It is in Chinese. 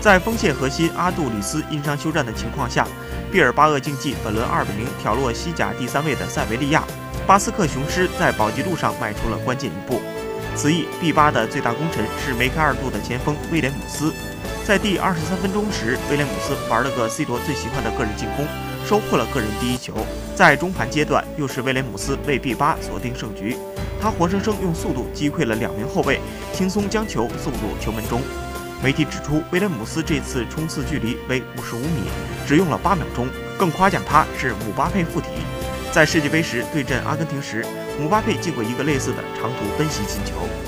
在锋线核心阿杜里斯因伤休战的情况下，毕尔巴鄂竞技本轮2比0挑落西甲第三位的塞维利亚，巴斯克雄狮在保级路上迈出了关键一步。此役 B 八的最大功臣是梅开二度的前锋威廉姆斯，在第二十三分钟时，威廉姆斯玩了个 C 罗最喜欢的个人进攻，收获了个人第一球。在中盘阶段，又是威廉姆斯为 B 八锁定胜局，他活生生用速度击溃了两名后卫，轻松将球送入球门中。媒体指出，威廉姆斯这次冲刺距离为五十五米，只用了八秒钟，更夸奖他是姆巴佩附体。在世界杯时对阵阿根廷时，姆巴佩进过一个类似的长途奔袭进球。